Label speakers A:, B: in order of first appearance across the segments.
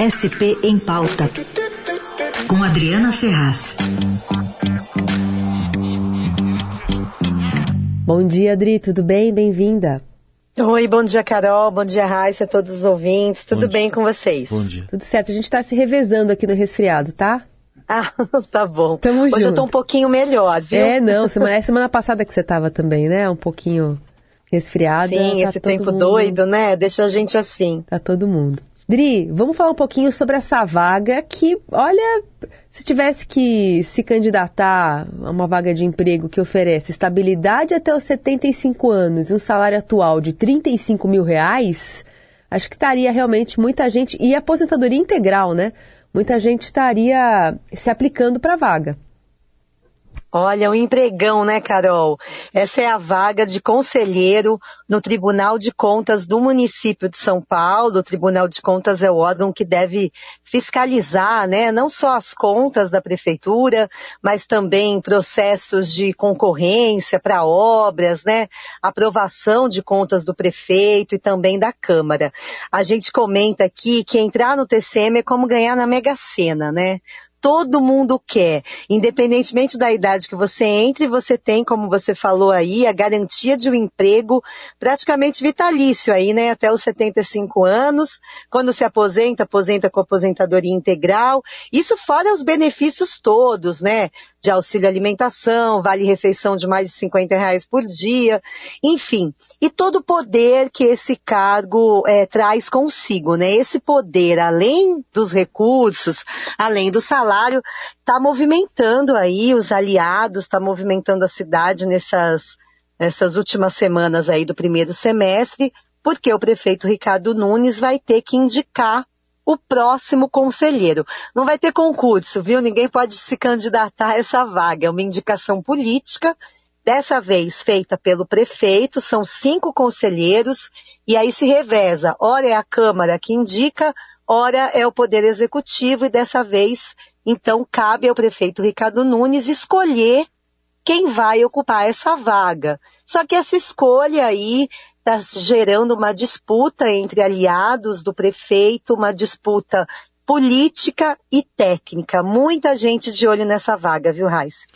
A: SP em Pauta, com Adriana Ferraz.
B: Bom dia, Adri, tudo bem? Bem-vinda.
C: Oi, bom dia, Carol. Bom dia, Raíssa, todos os ouvintes. Tudo bem com vocês?
D: Bom dia.
B: Tudo certo, a gente está se revezando aqui no resfriado, tá?
C: Ah, tá bom.
B: Tamo
C: Hoje
B: junto.
C: eu tô um pouquinho melhor, viu?
B: É, não, semana, é semana passada que você tava também, né? Um pouquinho resfriada.
C: Sim,
B: tá
C: esse tempo
B: mundo-
C: doido, né? Deixa a gente assim.
B: Tá todo mundo. Dri, vamos falar um pouquinho sobre essa vaga que, olha, se tivesse que se candidatar a uma vaga de emprego que oferece estabilidade até os 75 anos e um salário atual de 35 mil reais, acho que estaria realmente muita gente, e aposentadoria integral, né? Muita gente estaria se aplicando para a vaga.
C: Olha, um empregão, né, Carol? Essa é a vaga de conselheiro no Tribunal de Contas do município de São Paulo. O Tribunal de Contas é o órgão que deve fiscalizar, né, não só as contas da prefeitura, mas também processos de concorrência para obras, né, aprovação de contas do prefeito e também da Câmara. A gente comenta aqui que entrar no TCM é como ganhar na Mega Sena, né? Todo mundo quer. Independentemente da idade que você entre, você tem, como você falou aí, a garantia de um emprego praticamente vitalício aí, né? Até os 75 anos. Quando se aposenta, aposenta com aposentadoria integral. Isso fora os benefícios todos, né? De auxílio alimentação, vale refeição de mais de 50 reais por dia. Enfim, e todo o poder que esse cargo eh, traz consigo, né? Esse poder, além dos recursos, além do salário, está movimentando aí os aliados, está movimentando a cidade nessas, nessas últimas semanas aí do primeiro semestre, porque o prefeito Ricardo Nunes vai ter que indicar o próximo conselheiro. Não vai ter concurso, viu? Ninguém pode se candidatar a essa vaga. É uma indicação política, dessa vez feita pelo prefeito, são cinco conselheiros, e aí se reveza. Ora é a Câmara que indica, ora é o Poder Executivo, e dessa vez, então, cabe ao prefeito Ricardo Nunes escolher quem vai ocupar essa vaga. Só que essa escolha aí está gerando uma disputa entre aliados do prefeito, uma disputa política e técnica. Muita gente de olho nessa vaga, viu, Raiz?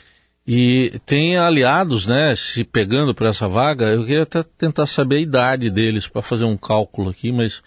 D: E tem aliados, né, se pegando para essa vaga. Eu queria até tentar saber a idade deles para fazer um cálculo aqui, mas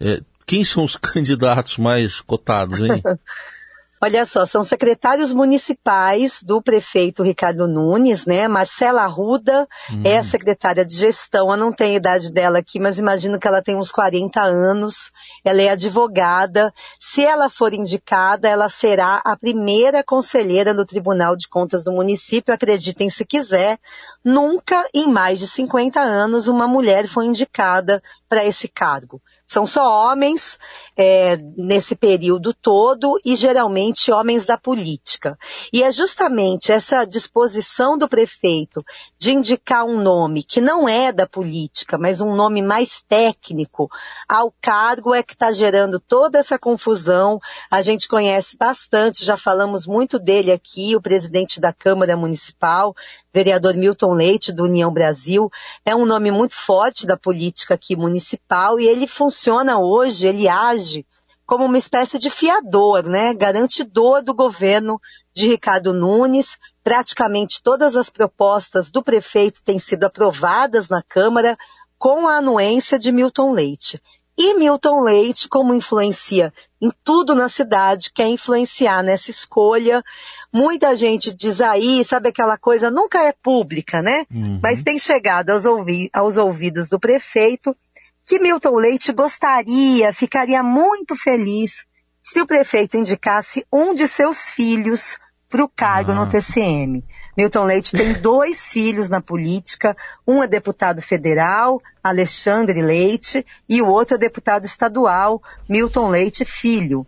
D: é, quem são os candidatos mais cotados, hein?
C: Olha só, são secretários municipais do prefeito Ricardo Nunes, né? Marcela Arruda é a secretária de gestão. Eu não tenho a idade dela aqui, mas imagino que ela tem uns 40 anos. Ela é advogada. Se ela for indicada, ela será a primeira conselheira no Tribunal de Contas do município. Acreditem se quiser. Nunca em mais de 50 anos uma mulher foi indicada para esse cargo. São só homens é, nesse período todo e geralmente homens da política. E é justamente essa disposição do prefeito de indicar um nome que não é da política, mas um nome mais técnico ao cargo é que está gerando toda essa confusão. A gente conhece bastante, já falamos muito dele aqui, o presidente da Câmara Municipal, vereador Milton Leite, do União Brasil, é um nome muito forte da política aqui municipal e ele funciona hoje, ele age como uma espécie de fiador, né? Garantidor do governo de Ricardo Nunes. Praticamente todas as propostas do prefeito têm sido aprovadas na Câmara com a anuência de Milton Leite. E Milton Leite, como influencia em tudo na cidade, quer influenciar nessa escolha. Muita gente diz aí, sabe aquela coisa, nunca é pública, né? Mas tem chegado aos, ouvi- aos ouvidos do prefeito que Milton Leite gostaria, ficaria muito feliz se o prefeito indicasse um de seus filhos para o cargo no TCM. Milton Leite tem dois filhos na política, um é deputado federal, Alexandre Leite, e o outro é deputado estadual, Milton Leite Filho.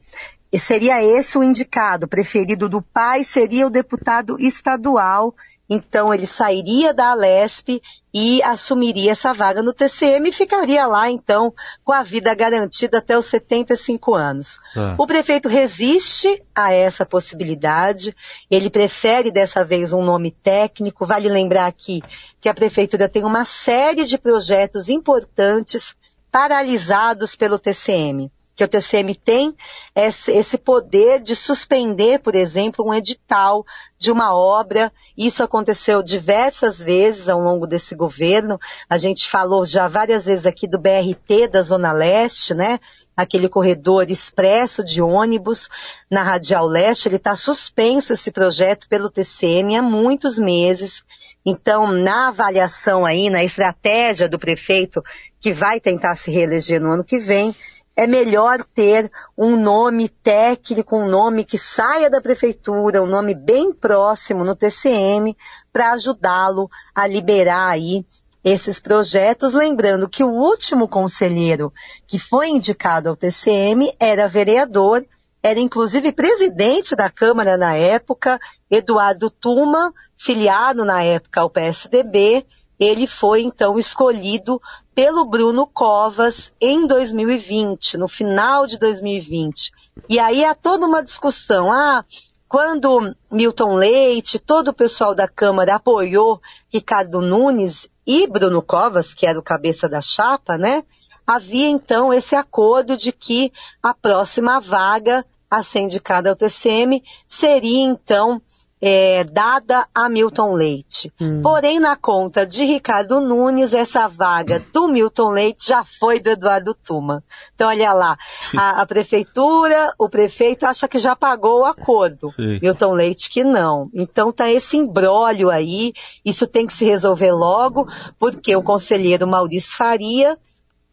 C: E seria esse o indicado, preferido do pai seria o deputado estadual, então ele sairia da Alesp e assumiria essa vaga no TCM e ficaria lá então com a vida garantida até os 75 anos.
D: Tá.
C: O prefeito resiste a essa possibilidade, ele prefere dessa vez um nome técnico. Vale lembrar aqui que a prefeitura tem uma série de projetos importantes paralisados pelo TCM. Que o TCM tem esse poder de suspender, por exemplo, um edital de uma obra. Isso aconteceu diversas vezes ao longo desse governo. A gente falou já várias vezes aqui do BRT da Zona Leste, né? Aquele corredor expresso de ônibus na Radial Leste, ele está suspenso esse projeto pelo TCM há muitos meses. Então, na avaliação aí, na estratégia do prefeito que vai tentar se reeleger no ano que vem, é melhor ter um nome técnico, um nome que saia da prefeitura, um nome bem próximo no TCM, para ajudá-lo a liberar aí esses projetos, lembrando que o último conselheiro que foi indicado ao TCM era vereador, era inclusive presidente da Câmara na época, Eduardo Tuma, filiado na época ao PSDB, ele foi então escolhido pelo Bruno Covas em 2020, no final de 2020. E aí há toda uma discussão. Ah, quando Milton Leite, todo o pessoal da Câmara apoiou Ricardo Nunes e Bruno Covas, que era o cabeça da chapa, né? Havia então esse acordo de que a próxima vaga a ser indicada ao TCM seria então é, dada a Milton Leite. Hum. Porém, na conta de Ricardo Nunes, essa vaga do Milton Leite já foi do Eduardo Tuma. Então, olha lá, a, a prefeitura, o prefeito acha que já pagou o acordo. Sim. Milton Leite que não. Então, tá esse embrólio aí, isso tem que se resolver logo, porque o conselheiro Maurício Faria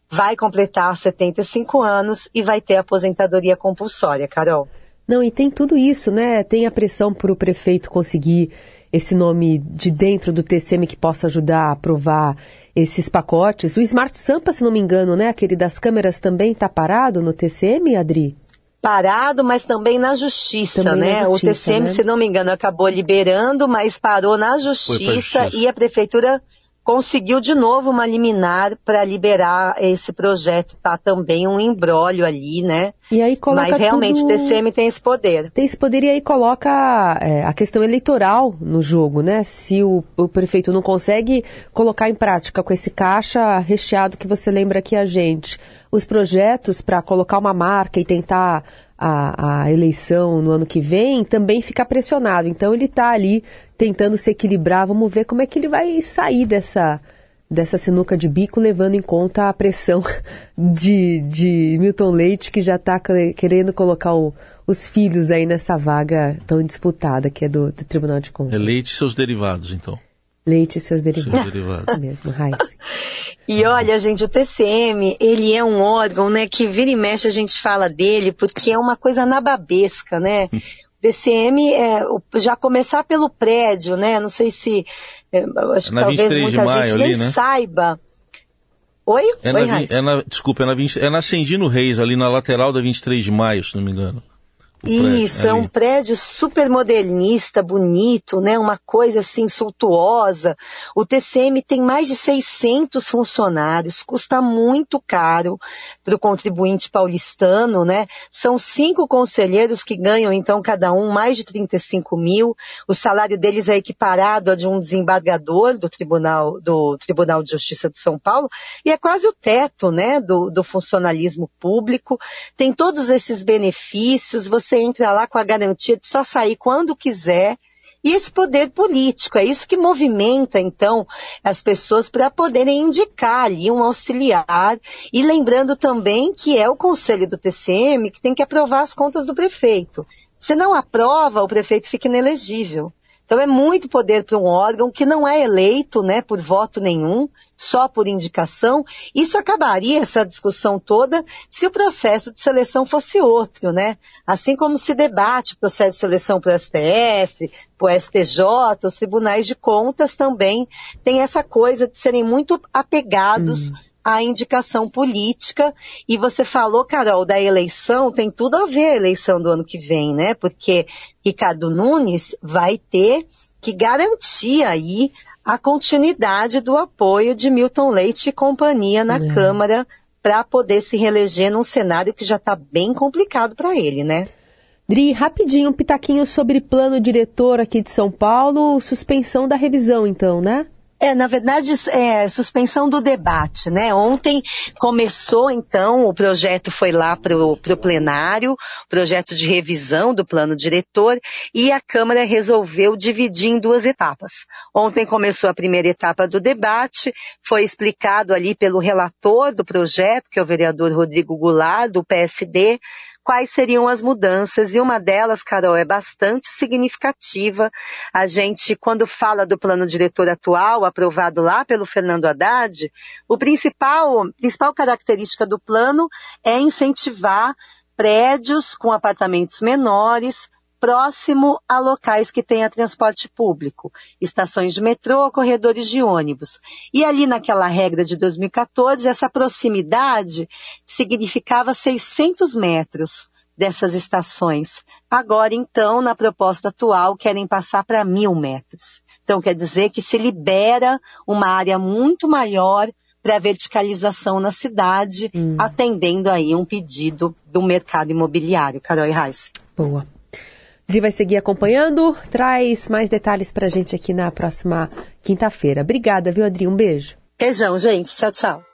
C: vai completar 75 anos e vai ter aposentadoria compulsória, Carol.
B: Não, e tem tudo isso, né? Tem a pressão para o prefeito conseguir esse nome de dentro do TCM que possa ajudar a aprovar esses pacotes. O Smart Sampa, se não me engano, né? Aquele das câmeras também está parado no TCM, Adri?
C: Parado, mas também na justiça, também né? Na justiça, o TCM, né? se não me engano, acabou liberando, mas parou na justiça, justiça. e a prefeitura conseguiu de novo uma liminar para liberar esse projeto. Tá também um embrólio ali, né?
B: E aí coloca
C: Mas realmente
B: tudo...
C: o TCM tem esse poder.
B: Tem esse poder e aí coloca é, a questão eleitoral no jogo, né? Se o, o, prefeito não consegue colocar em prática com esse caixa recheado que você lembra aqui a gente, os projetos para colocar uma marca e tentar a, a, eleição no ano que vem, também fica pressionado. Então ele está ali tentando se equilibrar. Vamos ver como é que ele vai sair dessa, dessa sinuca de bico, levando em conta a pressão de, de Milton Leite, que já está querendo colocar o, os filhos aí nessa vaga tão disputada, que é do, do Tribunal de Contas.
D: É Leite e seus derivados, então.
B: Leite e seus derivados. Seus derivados. Mesmo, Raíssa.
C: E olha, gente, o TCM, ele é um órgão, né, que vira e mexe a gente fala dele, porque é uma coisa nababesca, né? O TCM é, já começar pelo prédio, né? Não sei se, é, acho que talvez muita
D: maio,
C: gente
D: ali,
C: nem
D: né?
C: saiba. Oi?
D: É
C: Oi,
D: na, é na, desculpa, é na, 20, é na Ascendino Reis, ali na lateral da 23 de maio, se não me engano.
C: Isso, é um prédio super modernista, bonito, né? Uma coisa assim suntuosa. O TCM tem mais de 600 funcionários, custa muito caro para o contribuinte paulistano, né? São cinco conselheiros que ganham então cada um mais de 35 mil. O salário deles é equiparado a de um desembargador do Tribunal do Tribunal de Justiça de São Paulo e é quase o teto, né? Do, do funcionalismo público. Tem todos esses benefícios. Você entra lá com a garantia de só sair quando quiser. E esse poder político, é isso que movimenta, então, as pessoas para poderem indicar ali um auxiliar. E lembrando também que é o conselho do TCM que tem que aprovar as contas do prefeito. Se não aprova, o prefeito fica inelegível. Então é muito poder para um órgão que não é eleito, né, por voto nenhum, só por indicação. Isso acabaria essa discussão toda se o processo de seleção fosse outro, né? Assim como se debate o processo de seleção para o STF, para o STJ, os tribunais de contas também têm essa coisa de serem muito apegados hum a indicação política. E você falou, Carol, da eleição, tem tudo a ver a eleição do ano que vem, né? Porque Ricardo Nunes vai ter que garantir aí a continuidade do apoio de Milton Leite e companhia na é. Câmara para poder se reeleger num cenário que já está bem complicado para ele, né?
B: Dri, rapidinho, um pitaquinho sobre plano diretor aqui de São Paulo, suspensão da revisão, então, né?
C: É, na verdade, é suspensão do debate, né? Ontem começou, então, o projeto foi lá para o plenário, projeto de revisão do plano diretor, e a Câmara resolveu dividir em duas etapas. Ontem começou a primeira etapa do debate, foi explicado ali pelo relator do projeto, que é o vereador Rodrigo Goulart, do PSD, quais seriam as mudanças, e uma delas, Carol, é bastante significativa. A gente, quando fala do plano diretor atual, aprovado lá pelo Fernando Haddad, o principal, principal característica do plano é incentivar prédios com apartamentos menores, próximo a locais que tenha transporte público, estações de metrô, corredores de ônibus. E ali naquela regra de 2014, essa proximidade significava 600 metros dessas estações. Agora, então, na proposta atual, querem passar para mil metros. Então, quer dizer que se libera uma área muito maior para a verticalização na cidade, hum. atendendo aí um pedido do mercado imobiliário. Carol Reis.
B: Boa. Dri vai seguir acompanhando, traz mais detalhes pra gente aqui na próxima quinta-feira. Obrigada, viu, Adri? Um beijo.
C: Beijão, gente. Tchau, tchau.